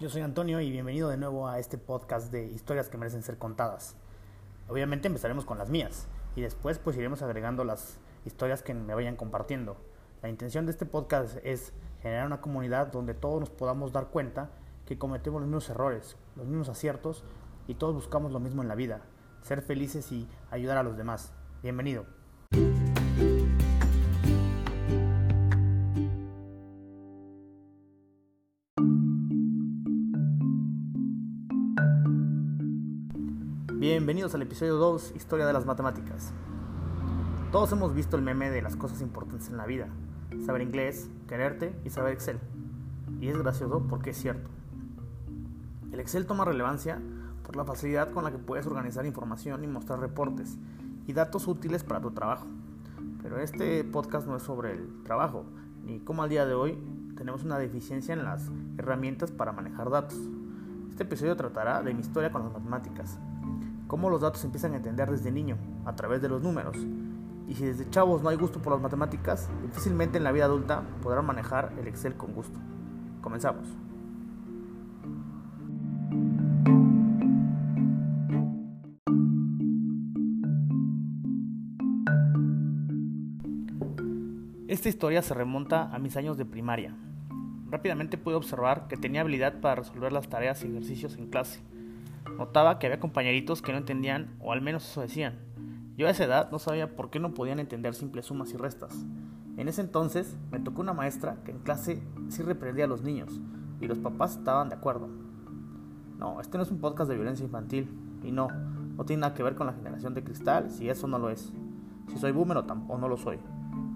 Yo soy Antonio y bienvenido de nuevo a este podcast de historias que merecen ser contadas. Obviamente empezaremos con las mías y después pues iremos agregando las historias que me vayan compartiendo. La intención de este podcast es generar una comunidad donde todos nos podamos dar cuenta que cometemos los mismos errores, los mismos aciertos y todos buscamos lo mismo en la vida, ser felices y ayudar a los demás. Bienvenido. Bienvenidos al episodio 2, Historia de las Matemáticas. Todos hemos visto el meme de las cosas importantes en la vida, saber inglés, quererte y saber Excel. Y es gracioso porque es cierto. El Excel toma relevancia por la facilidad con la que puedes organizar información y mostrar reportes y datos útiles para tu trabajo. Pero este podcast no es sobre el trabajo, ni cómo al día de hoy tenemos una deficiencia en las herramientas para manejar datos. Este episodio tratará de mi historia con las matemáticas, cómo los datos se empiezan a entender desde niño, a través de los números. Y si desde chavos no hay gusto por las matemáticas, difícilmente en la vida adulta podrán manejar el Excel con gusto. Comenzamos. Esta historia se remonta a mis años de primaria. Rápidamente pude observar que tenía habilidad para resolver las tareas y ejercicios en clase Notaba que había compañeritos que no entendían, o al menos eso decían. Yo a esa edad no sabía por qué no podían entender simples sumas y restas. En ese entonces me tocó una maestra que en clase sí reprendía a los niños, y los papás estaban de acuerdo. No, este no es un podcast de violencia infantil, y no, no tiene nada que ver con la generación de cristal, si eso no lo es. Si soy boomer o, o no lo soy.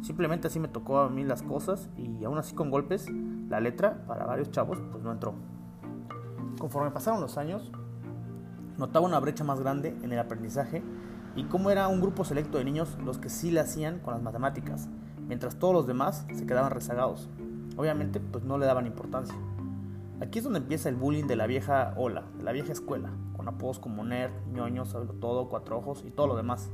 Simplemente así me tocó a mí las cosas y aún así con golpes, la letra para varios chavos pues no entró. Conforme pasaron los años, notaba una brecha más grande en el aprendizaje y cómo era un grupo selecto de niños los que sí le hacían con las matemáticas, mientras todos los demás se quedaban rezagados. Obviamente, pues no le daban importancia. Aquí es donde empieza el bullying de la vieja ola, de la vieja escuela, con apodos como nerd, ñoño, todo, cuatro ojos y todo lo demás.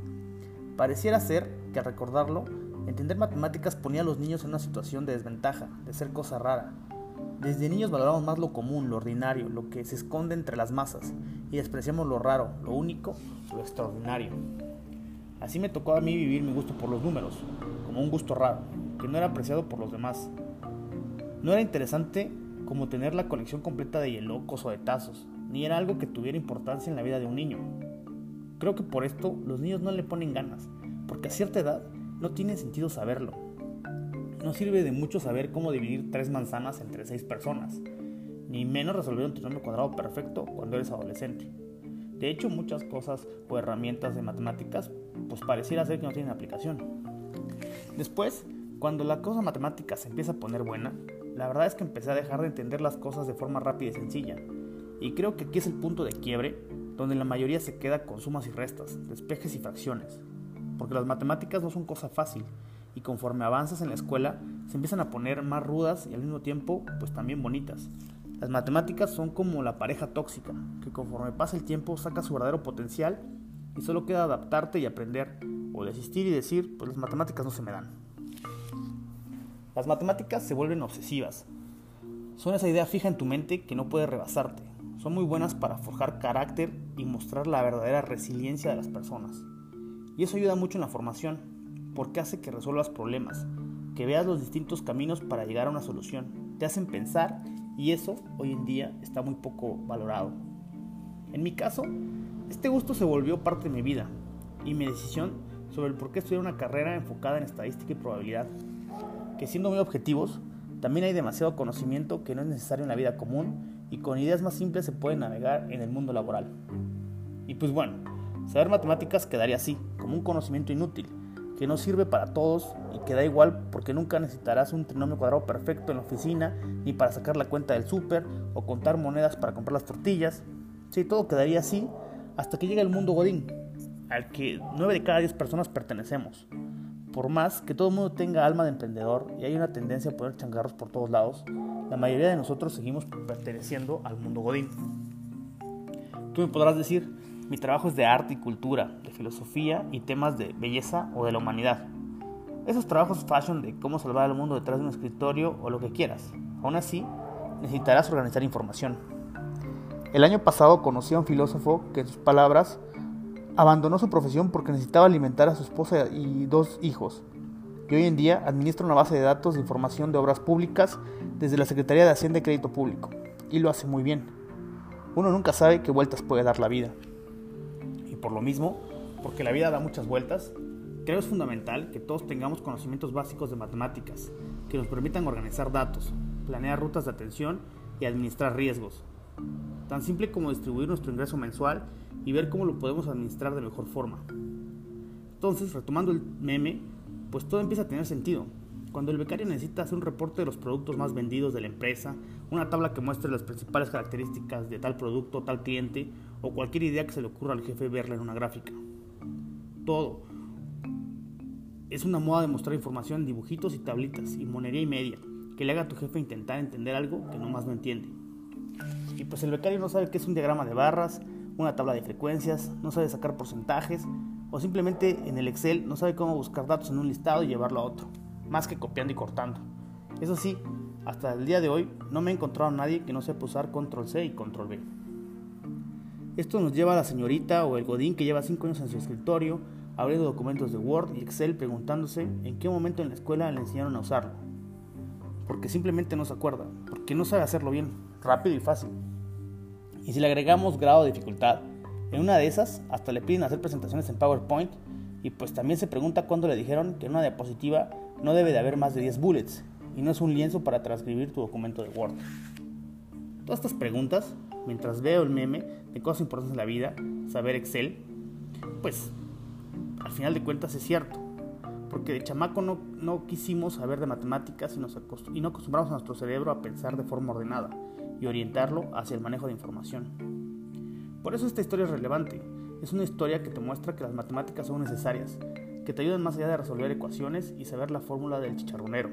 Pareciera ser que al recordarlo, entender matemáticas ponía a los niños en una situación de desventaja, de ser cosa rara, desde niños valoramos más lo común, lo ordinario, lo que se esconde entre las masas, y despreciamos lo raro, lo único, lo extraordinario. Así me tocó a mí vivir mi gusto por los números, como un gusto raro, que no era apreciado por los demás. No era interesante como tener la colección completa de hielocos o de tazos, ni era algo que tuviera importancia en la vida de un niño. Creo que por esto los niños no le ponen ganas, porque a cierta edad no tiene sentido saberlo. No sirve de mucho saber cómo dividir tres manzanas entre seis personas, ni menos resolver un trinomio cuadrado perfecto cuando eres adolescente. De hecho, muchas cosas o herramientas de matemáticas pues pareciera ser que no tienen aplicación. Después, cuando la cosa matemática se empieza a poner buena, la verdad es que empecé a dejar de entender las cosas de forma rápida y sencilla. Y creo que aquí es el punto de quiebre donde la mayoría se queda con sumas y restas, despejes y fracciones. Porque las matemáticas no son cosa fácil y conforme avanzas en la escuela se empiezan a poner más rudas y al mismo tiempo pues también bonitas. Las matemáticas son como la pareja tóxica, que conforme pasa el tiempo saca su verdadero potencial y solo queda adaptarte y aprender o desistir y decir pues las matemáticas no se me dan. Las matemáticas se vuelven obsesivas. Son esa idea fija en tu mente que no puede rebasarte. Son muy buenas para forjar carácter y mostrar la verdadera resiliencia de las personas. Y eso ayuda mucho en la formación, porque hace que resuelvas problemas, que veas los distintos caminos para llegar a una solución. Te hacen pensar y eso hoy en día está muy poco valorado. En mi caso, este gusto se volvió parte de mi vida y mi decisión sobre el por qué estudiar una carrera enfocada en estadística y probabilidad. Que siendo muy objetivos, también hay demasiado conocimiento que no es necesario en la vida común y con ideas más simples se puede navegar en el mundo laboral. Y pues bueno, saber matemáticas quedaría así, como un conocimiento inútil, que no sirve para todos y que da igual porque nunca necesitarás un trinomio cuadrado perfecto en la oficina, ni para sacar la cuenta del súper o contar monedas para comprar las tortillas. Sí, todo quedaría así hasta que llegue el mundo Godín, al que 9 de cada 10 personas pertenecemos. Por más que todo el mundo tenga alma de emprendedor y hay una tendencia a poner changarros por todos lados, la mayoría de nosotros seguimos perteneciendo al mundo Godín. Tú me podrás decir, mi trabajo es de arte y cultura, de filosofía y temas de belleza o de la humanidad. Esos trabajos fashion de cómo salvar al mundo detrás de un escritorio o lo que quieras. Aún así, necesitarás organizar información. El año pasado conocí a un filósofo que en sus palabras abandonó su profesión porque necesitaba alimentar a su esposa y dos hijos. Y hoy en día administra una base de datos de información de obras públicas desde la Secretaría de Hacienda y Crédito Público. Y lo hace muy bien. Uno nunca sabe qué vueltas puede dar la vida. Por lo mismo, porque la vida da muchas vueltas, creo es fundamental que todos tengamos conocimientos básicos de matemáticas, que nos permitan organizar datos, planear rutas de atención y administrar riesgos. Tan simple como distribuir nuestro ingreso mensual y ver cómo lo podemos administrar de mejor forma. Entonces, retomando el meme, pues todo empieza a tener sentido. Cuando el becario necesita hacer un reporte de los productos más vendidos de la empresa, una tabla que muestre las principales características de tal producto, tal cliente, o cualquier idea que se le ocurra al jefe verla en una gráfica. Todo. Es una moda de mostrar información en dibujitos y tablitas, y monería y media, que le haga a tu jefe intentar entender algo que no más no entiende. Y pues el becario no sabe qué es un diagrama de barras, una tabla de frecuencias, no sabe sacar porcentajes, o simplemente en el Excel no sabe cómo buscar datos en un listado y llevarlo a otro, más que copiando y cortando. Eso sí, hasta el día de hoy no me he encontrado a nadie que no sepa usar control C y control B. Esto nos lleva a la señorita o el godín que lleva 5 años en su escritorio, abriendo documentos de Word y Excel preguntándose en qué momento en la escuela le enseñaron a usarlo. Porque simplemente no se acuerda, porque no sabe hacerlo bien, rápido y fácil. Y si le agregamos grado de dificultad, en una de esas, hasta le piden hacer presentaciones en PowerPoint y pues también se pregunta cuándo le dijeron que en una diapositiva no debe de haber más de 10 bullets y no es un lienzo para transcribir tu documento de Word. Todas estas preguntas, mientras veo el meme de cosas importantes en la vida, saber Excel, pues al final de cuentas es cierto. Porque de chamaco no, no quisimos saber de matemáticas y, nos y no acostumbramos a nuestro cerebro a pensar de forma ordenada y orientarlo hacia el manejo de información. Por eso esta historia es relevante. Es una historia que te muestra que las matemáticas son necesarias, que te ayudan más allá de resolver ecuaciones y saber la fórmula del chicharronero.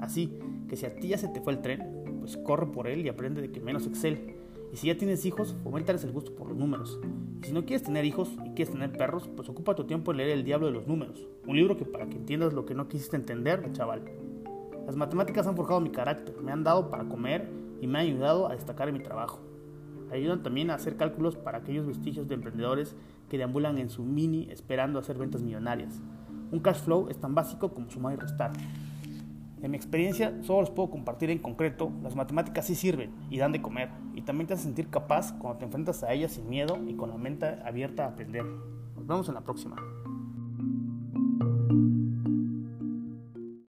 Así que si a ti ya se te fue el tren, pues corre por él y aprende de que menos Excel. Y si ya tienes hijos, fomentales el gusto por los números. Y si no quieres tener hijos y quieres tener perros, pues ocupa tu tiempo en leer El Diablo de los Números, un libro que para que entiendas lo que no quisiste entender, chaval. Las matemáticas han forjado mi carácter, me han dado para comer y me han ayudado a destacar en mi trabajo. Ayudan también a hacer cálculos para aquellos vestigios de emprendedores que deambulan en su mini esperando hacer ventas millonarias. Un cash flow es tan básico como sumar y restar. En mi experiencia, solo los puedo compartir en concreto, las matemáticas sí sirven y dan de comer, y también te hacen sentir capaz cuando te enfrentas a ellas sin miedo y con la mente abierta a aprender. Nos vemos en la próxima.